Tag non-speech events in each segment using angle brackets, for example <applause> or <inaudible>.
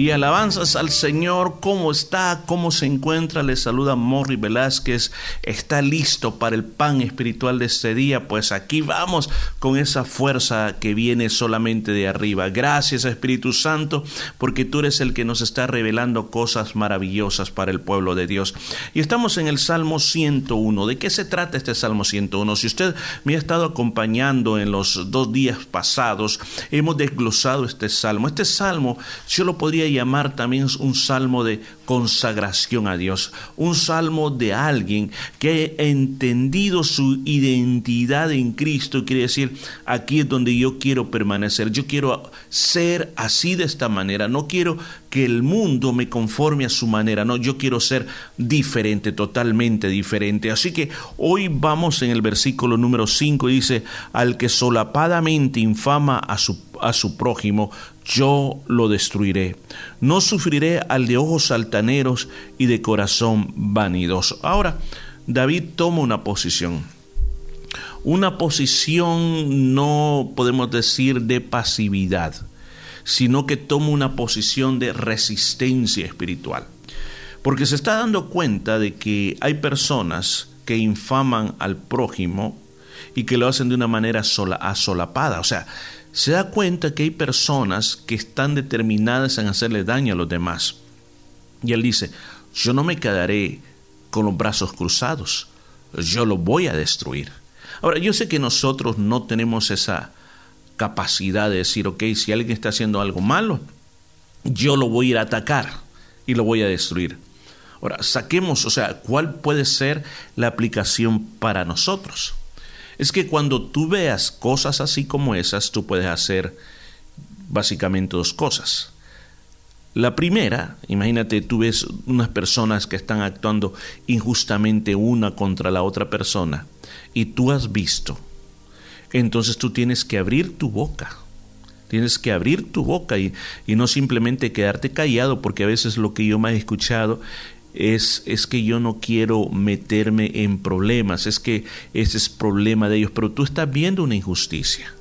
y alabanzas al Señor. ¿Cómo está? ¿Cómo se encuentra? Le saluda Morri Velázquez. ¿Está listo para el pan espiritual de este día? Pues aquí vamos con esa fuerza que viene solamente de arriba. Gracias Espíritu Santo porque tú eres el que nos está revelando cosas maravillosas para el pueblo de Dios. Y estamos en el Salmo 101. ¿De qué se trata este Salmo 101? Si usted me ha estado acompañando en los dos días pasados, hemos desglosado este salmo. Este salmo yo lo podría llamar también un salmo de consagración a Dios, un salmo de alguien que ha entendido su identidad en Cristo, quiere decir, aquí es donde yo quiero permanecer, yo quiero ser así de esta manera, no quiero que el mundo me conforme a su manera, no, yo quiero ser diferente, totalmente diferente. Así que hoy vamos en el versículo número 5 y dice, al que solapadamente infama a su, a su prójimo, yo lo destruiré. No sufriré al de ojos altaneros y de corazón vanidoso. Ahora, David toma una posición. Una posición no podemos decir de pasividad, sino que toma una posición de resistencia espiritual. Porque se está dando cuenta de que hay personas que infaman al prójimo y que lo hacen de una manera sola, asolapada. O sea, se da cuenta que hay personas que están determinadas en hacerle daño a los demás. Y él dice, yo no me quedaré con los brazos cruzados, yo lo voy a destruir. Ahora, yo sé que nosotros no tenemos esa capacidad de decir, ok, si alguien está haciendo algo malo, yo lo voy a ir a atacar y lo voy a destruir. Ahora, saquemos, o sea, ¿cuál puede ser la aplicación para nosotros? Es que cuando tú veas cosas así como esas, tú puedes hacer básicamente dos cosas. La primera, imagínate, tú ves unas personas que están actuando injustamente una contra la otra persona y tú has visto. Entonces tú tienes que abrir tu boca. Tienes que abrir tu boca y, no simplemente quedarte callado, porque a veces lo que yo me he escuchado es, es que yo no quiero meterme en problemas, es que ese es problema de ellos, pero tú estás viendo una injusticia.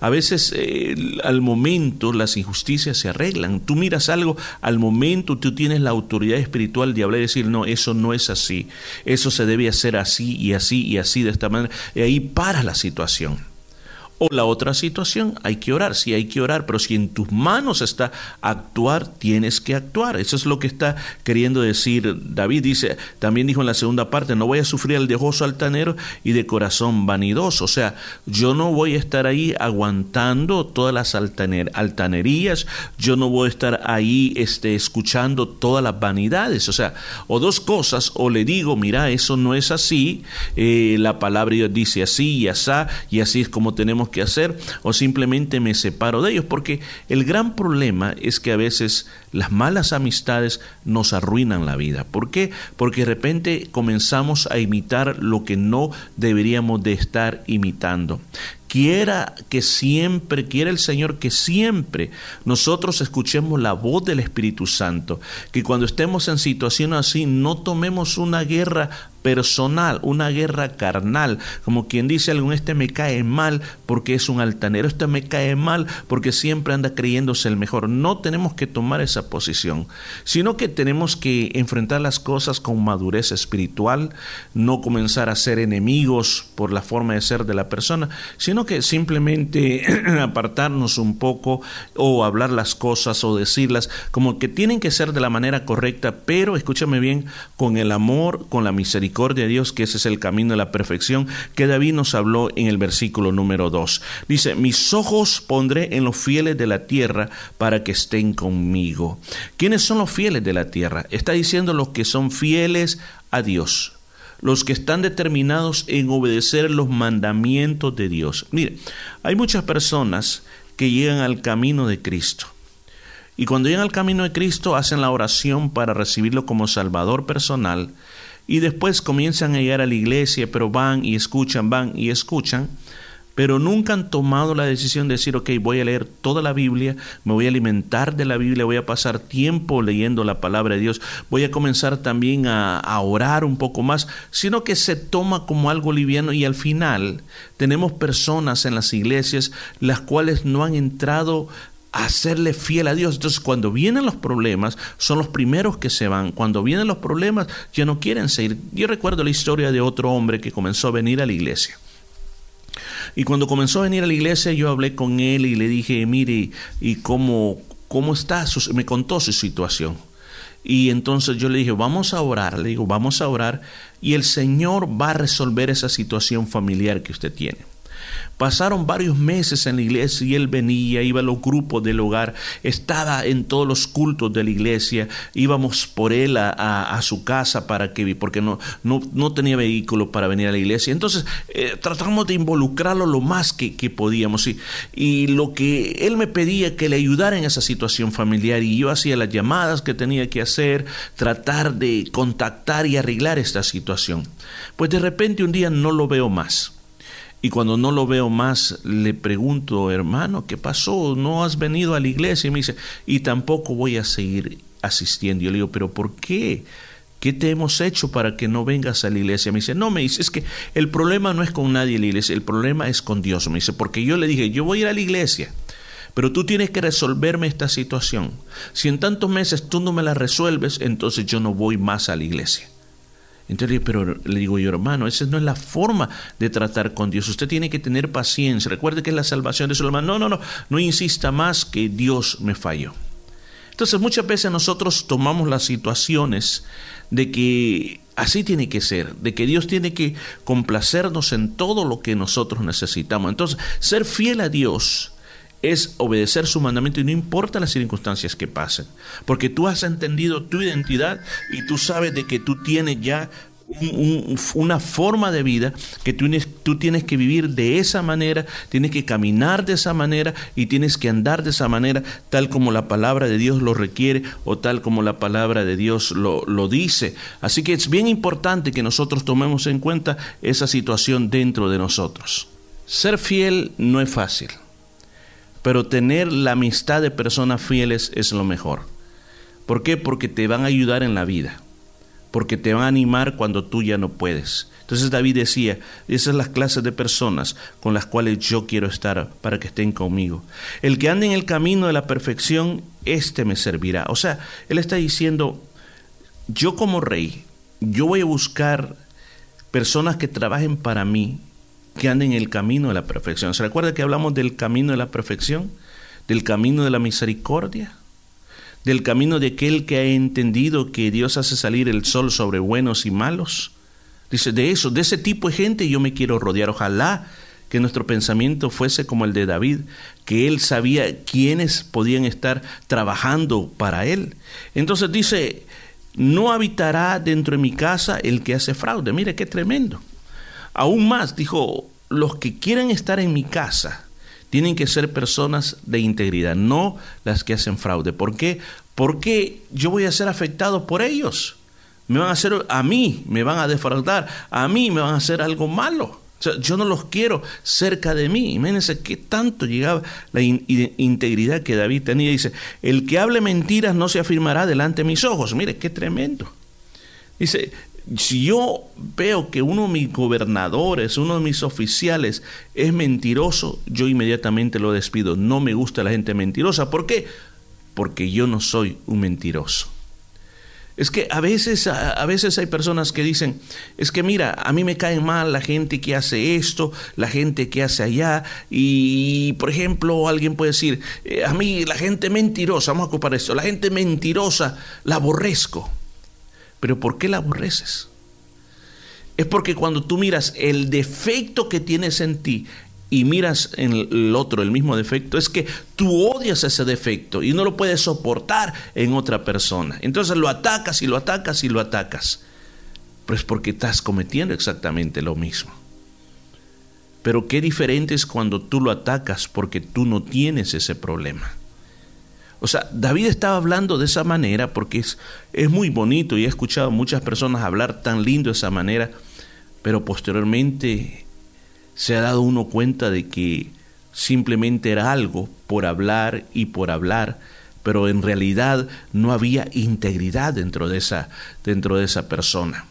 A veces eh, al momento las injusticias se arreglan. Tú miras algo, al momento tú tienes la autoridad espiritual de hablar y decir, no, eso no es así. Eso se debe hacer así y así y así de esta manera. Y ahí para la situación. O la otra situación, hay que orar, sí hay que orar, pero si en tus manos está actuar, tienes que actuar. Eso es lo que está queriendo decir David. Dice, también dijo en la segunda parte, no voy a sufrir el dejoso altanero y de corazón vanidoso. O sea, yo no voy a estar ahí aguantando todas las altanerías, yo no voy a estar ahí este, escuchando todas las vanidades. O sea, o dos cosas, o le digo, mira, eso no es así, eh, la palabra Dios dice así y así, y así es como tenemos que hacer o simplemente me separo de ellos, porque el gran problema es que a veces las malas amistades nos arruinan la vida. ¿Por qué? Porque de repente comenzamos a imitar lo que no deberíamos de estar imitando quiera que siempre, quiera el Señor que siempre nosotros escuchemos la voz del Espíritu Santo, que cuando estemos en situación así no tomemos una guerra personal, una guerra carnal, como quien dice algún este me cae mal porque es un altanero, este me cae mal porque siempre anda creyéndose el mejor. No tenemos que tomar esa posición, sino que tenemos que enfrentar las cosas con madurez espiritual, no comenzar a ser enemigos por la forma de ser de la persona, sino que simplemente <clears throat> apartarnos un poco o hablar las cosas o decirlas como que tienen que ser de la manera correcta, pero escúchame bien, con el amor, con la misericordia de Dios, que ese es el camino de la perfección, que David nos habló en el versículo número 2. Dice, mis ojos pondré en los fieles de la tierra para que estén conmigo. ¿Quiénes son los fieles de la tierra? Está diciendo los que son fieles a Dios los que están determinados en obedecer los mandamientos de Dios. Mire, hay muchas personas que llegan al camino de Cristo. Y cuando llegan al camino de Cristo hacen la oración para recibirlo como Salvador personal y después comienzan a llegar a la iglesia, pero van y escuchan, van y escuchan, pero nunca han tomado la decisión de decir, ok, voy a leer toda la Biblia, me voy a alimentar de la Biblia, voy a pasar tiempo leyendo la palabra de Dios, voy a comenzar también a, orar un poco más, sino que se toma como algo liviano y al final tenemos personas en las iglesias las cuales no han entrado a serle fiel a Dios. Entonces cuando vienen los problemas, son los primeros que se van. Cuando vienen los problemas, ya no quieren seguir. Yo recuerdo la historia de otro hombre que comenzó a venir a la iglesia. Y cuando comenzó a venir a la iglesia, yo hablé con él y le dije, mire, ¿y cómo, cómo está? Me contó su situación. Y entonces yo le dije, vamos a orar, le digo, vamos a orar y el Señor va a resolver esa situación familiar que usted tiene. Pasaron varios meses en la iglesia y él venía, iba a los grupos del hogar, estaba en todos los cultos de la iglesia, íbamos por él a, su casa para que, porque no, no, tenía vehículo para venir a la iglesia. Entonces eh, tratamos de involucrarlo lo más que, podíamos. Y, y lo que él me pedía que le ayudara en esa situación familiar y yo hacía las llamadas que tenía que hacer, tratar de contactar y arreglar esta situación. Pues de repente un día no lo veo más. Y cuando no lo veo más, le pregunto, hermano, ¿qué pasó? ¿No has venido a la iglesia? Y me dice, y tampoco voy a seguir asistiendo. Yo le digo, ¿pero por qué? ¿Qué te hemos hecho para que no vengas a la iglesia? Me dice, no, me dice, es que el problema no es con nadie en la iglesia, el problema es con Dios. Me dice, porque yo le dije, yo voy a ir a la iglesia, pero tú tienes que resolverme esta situación. Si en tantos meses tú no me la resuelves, entonces yo no voy más a la iglesia. Entonces, pero le digo yo, hermano, esa no es la forma de tratar con Dios. Usted tiene que tener paciencia. Recuerde que es la salvación de su hermano. No, no, no, no insista más que Dios me falló. Entonces, muchas veces nosotros tomamos las situaciones de que así tiene que ser, de que Dios tiene que complacernos en todo lo que nosotros necesitamos. Entonces, ser fiel a Dios es obedecer su mandamiento y no importa las circunstancias que pasen, porque tú has entendido tu identidad y tú sabes de que tú tienes ya una forma de vida que tú, tienes que vivir de esa manera, tienes que caminar de esa manera y tienes que andar de esa manera tal como la palabra de Dios lo requiere o tal como la palabra de Dios lo dice. Así que es bien importante que nosotros tomemos en cuenta esa situación dentro de nosotros. Ser fiel no es fácil pero tener la amistad de personas fieles es lo mejor. ¿Por qué? Porque te van a ayudar en la vida, porque te van a animar cuando tú ya no puedes. Entonces David decía, esas son las clases de personas con las cuales yo quiero estar para que estén conmigo. El que ande en el camino de la perfección, éste me servirá. O sea, él está diciendo, yo como rey, yo voy a buscar personas que trabajen para mí, que anden en el camino de la perfección. ¿Se recuerda que hablamos del camino de la perfección? Del camino de la misericordia, del camino de aquel que ha entendido que Dios hace salir el sol sobre buenos y malos. Dice, de eso, de ese tipo de gente yo me quiero rodear. Ojalá que nuestro pensamiento fuese como el de David, que él sabía quiénes podían estar trabajando para él. Entonces dice, no habitará dentro de mi casa el que hace fraude. Mire qué tremendo. Aún más, dijo, los que quieren estar en mi casa tienen que ser personas de integridad, no las que hacen fraude. ¿Por qué? Porque yo voy a ser afectado por ellos. Me van a hacer, a mí me van a defraudar, a mí me van a hacer algo malo. yo no los quiero cerca de mí. Imagínense qué tanto llegaba la integridad que David tenía. Dice, el que hable mentiras no se afirmará delante de mis ojos. Mire, qué tremendo. Dice, si yo veo que uno de mis gobernadores, uno de mis oficiales es mentiroso, yo inmediatamente lo despido. No me gusta la gente mentirosa. ¿Por qué? Porque yo no soy un mentiroso. Es que a veces, a, veces hay personas que dicen, es que mira, a mí me cae mal la gente que hace esto, la gente que hace allá, y por ejemplo alguien puede decir, eh, a mí la gente mentirosa, vamos a ocupar esto, la gente mentirosa la aborrezco. Pero ¿por qué la aborreces? Es porque cuando tú miras el defecto que tienes en ti y miras en el otro el mismo defecto, es que tú odias ese defecto y no lo puedes soportar en otra persona. Entonces lo atacas y lo atacas y lo atacas. Pero es porque estás cometiendo exactamente lo mismo. Pero qué diferente es cuando tú lo atacas porque tú no tienes ese problema. O sea, David estaba hablando de esa manera porque es, es muy bonito y he escuchado a muchas personas hablar tan lindo de esa manera, pero posteriormente se ha dado uno cuenta de que simplemente era algo por hablar y por hablar, pero en realidad no había integridad dentro de esa, dentro de esa persona.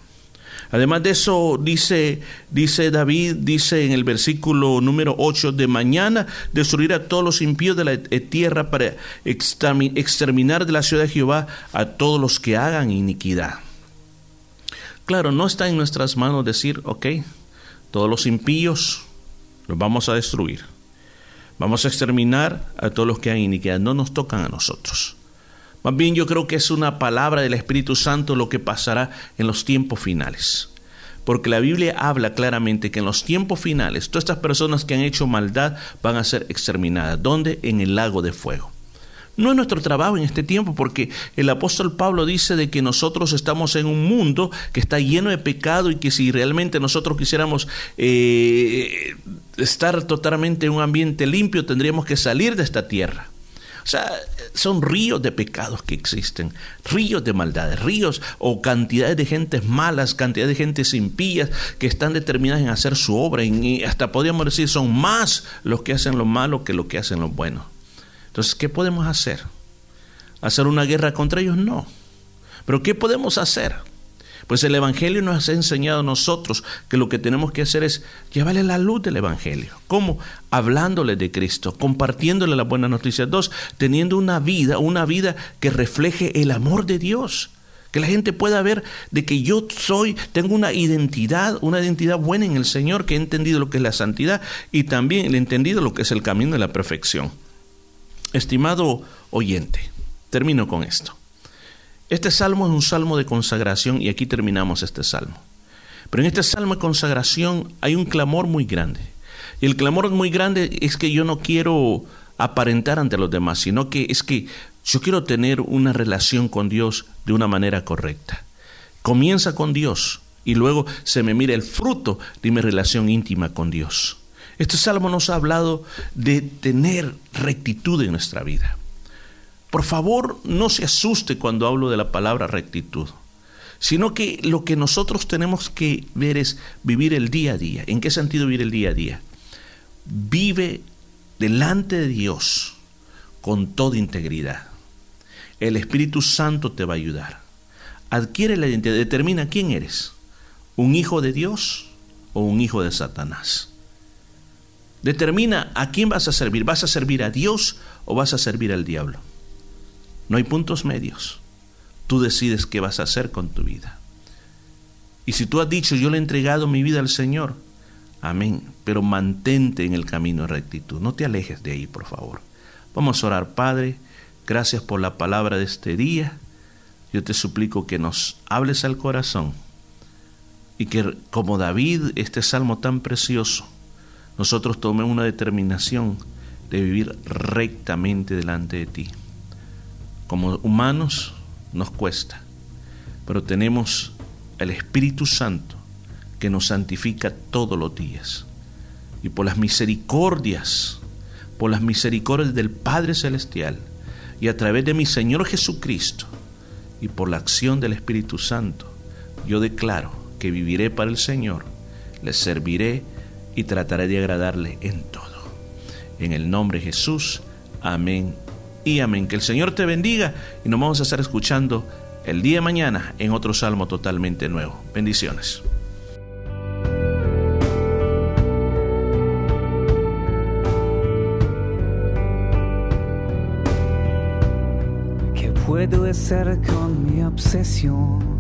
Además de eso, dice, dice David, dice en el versículo número 8, de mañana destruir a todos los impíos de la tierra para exterminar de la ciudad de Jehová a todos los que hagan iniquidad. Claro, no está en nuestras manos decir, ok, todos los impíos los vamos a destruir. Vamos a exterminar a todos los que hagan iniquidad. No nos tocan a nosotros. Más bien yo creo que es una palabra del Espíritu Santo lo que pasará en los tiempos finales. Porque la Biblia habla claramente que en los tiempos finales todas estas personas que han hecho maldad van a ser exterminadas. ¿Dónde? En el lago de fuego. No es nuestro trabajo en este tiempo porque el apóstol Pablo dice de que nosotros estamos en un mundo que está lleno de pecado y que si realmente nosotros quisiéramos eh, estar totalmente en un ambiente limpio tendríamos que salir de esta tierra. O sea, son ríos de pecados que existen, ríos de maldades, ríos o cantidades de gentes malas, cantidades de gentes impías que están determinadas en hacer su obra. Y hasta podríamos decir, son más los que hacen lo malo que los que hacen lo bueno. Entonces, ¿qué podemos hacer? ¿Hacer una guerra contra ellos? No. Pero ¿qué podemos hacer? Pues el Evangelio nos ha enseñado a nosotros que lo que tenemos que hacer es llevarle la luz del Evangelio. ¿Cómo? Hablándole de Cristo, compartiéndole las buenas noticias. Dos, teniendo una vida, una vida que refleje el amor de Dios. Que la gente pueda ver de que yo soy, tengo una identidad, una identidad buena en el Señor, que he entendido lo que es la santidad y también he entendido lo que es el camino de la perfección. Estimado oyente, termino con esto. Este salmo es un salmo de consagración y aquí terminamos este salmo. Pero en este salmo de consagración hay un clamor muy grande. Y el clamor muy grande es que yo no quiero aparentar ante los demás, sino que es que yo quiero tener una relación con Dios de una manera correcta. Comienza con Dios y luego se me mira el fruto de mi relación íntima con Dios. Este salmo nos ha hablado de tener rectitud en nuestra vida. Por favor, no se asuste cuando hablo de la palabra rectitud, sino que lo que nosotros tenemos que ver es vivir el día a día. ¿En qué sentido vivir el día a día? Vive delante de Dios con toda integridad. El Espíritu Santo te va a ayudar. Adquiere la identidad, determina quién eres, un hijo de Dios o un hijo de Satanás. Determina a quién vas a servir. ¿Vas a servir a Dios o vas a servir al diablo? No hay puntos medios. Tú decides qué vas a hacer con tu vida. Y si tú has dicho, yo le he entregado mi vida al Señor, amén, pero mantente en el camino de rectitud. No te alejes de ahí, por favor. Vamos a orar, Padre. Gracias por la palabra de este día. Yo te suplico que nos hables al corazón y que como David, este salmo tan precioso, nosotros tomemos una determinación de vivir rectamente delante de ti. Como humanos nos cuesta, pero tenemos el Espíritu Santo que nos santifica todos los días. Y por las misericordias, por las misericordias del Padre Celestial, y a través de mi Señor Jesucristo, y por la acción del Espíritu Santo, yo declaro que viviré para el Señor, le serviré y trataré de agradarle en todo. En el nombre de Jesús, amén y amén. Que el Señor te bendiga y nos vamos a estar escuchando el día de mañana en otro salmo totalmente nuevo. Bendiciones. ¿Qué puedo hacer con mi obsesión?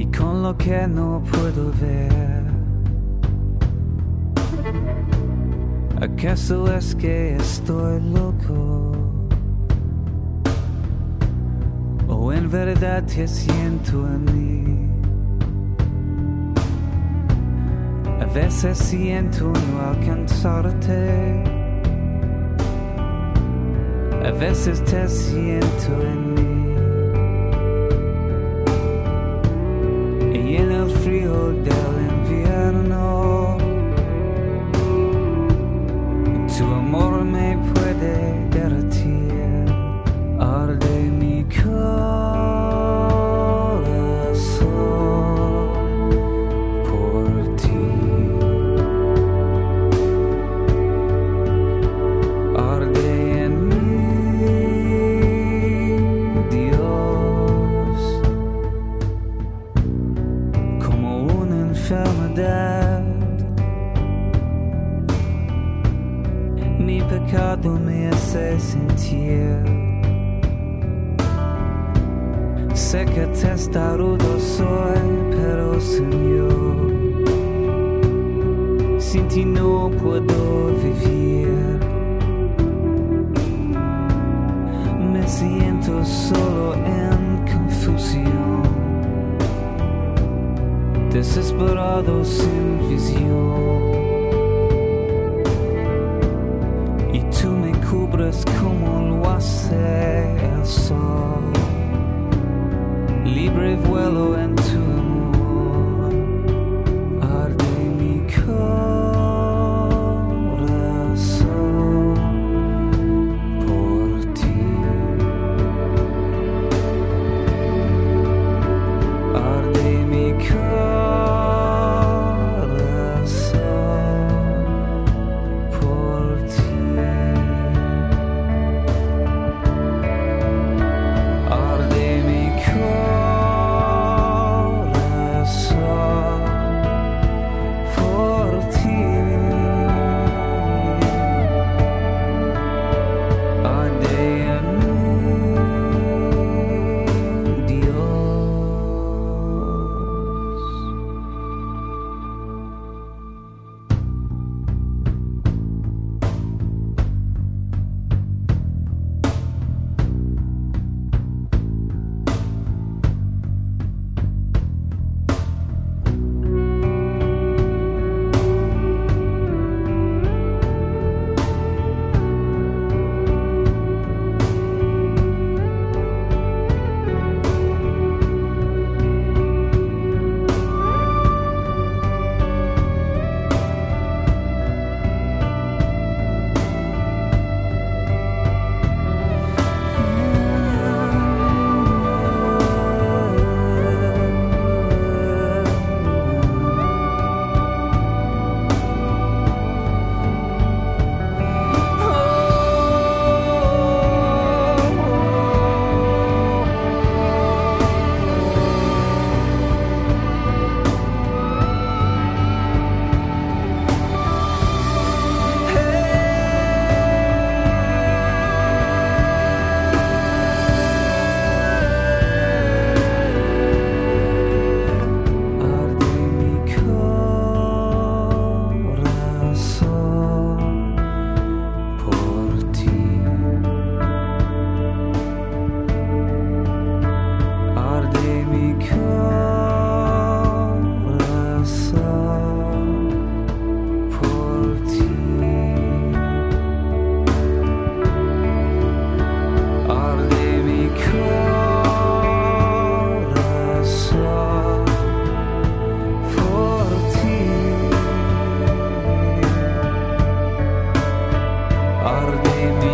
y con lo que no puedo ver. Acaso es que estoy loco? ¿O en verdad te siento a mí? A veces siento no alcanzarte. A veces te siento en mí. Y en el frío del they get a tear? Are they enferme d'air. Me hace sentir. Sé que testarudo soy, pero Señor, sin ti no puedo vivir. Me siento solo en confusión, desesperado sin visión. Me cubres como lo hace are they?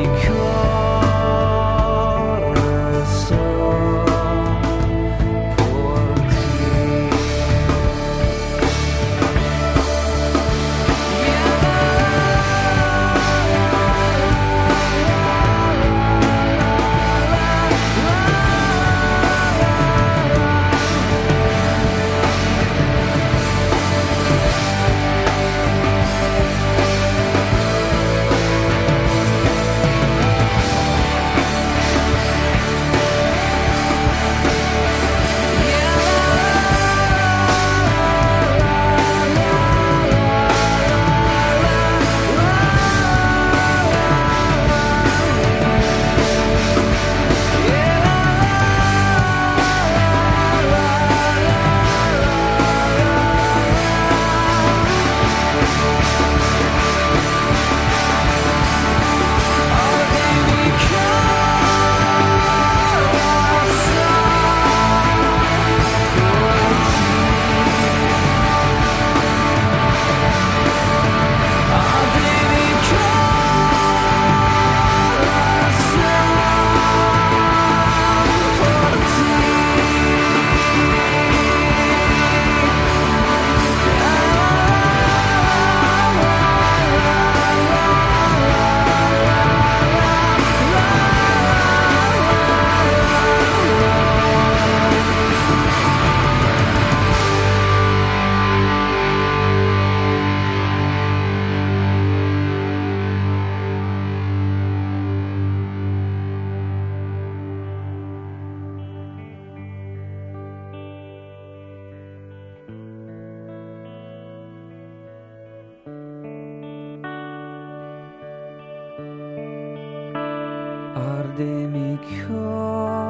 guardemi corazón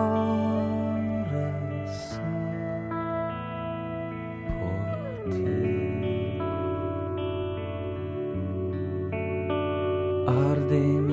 por ti ardemi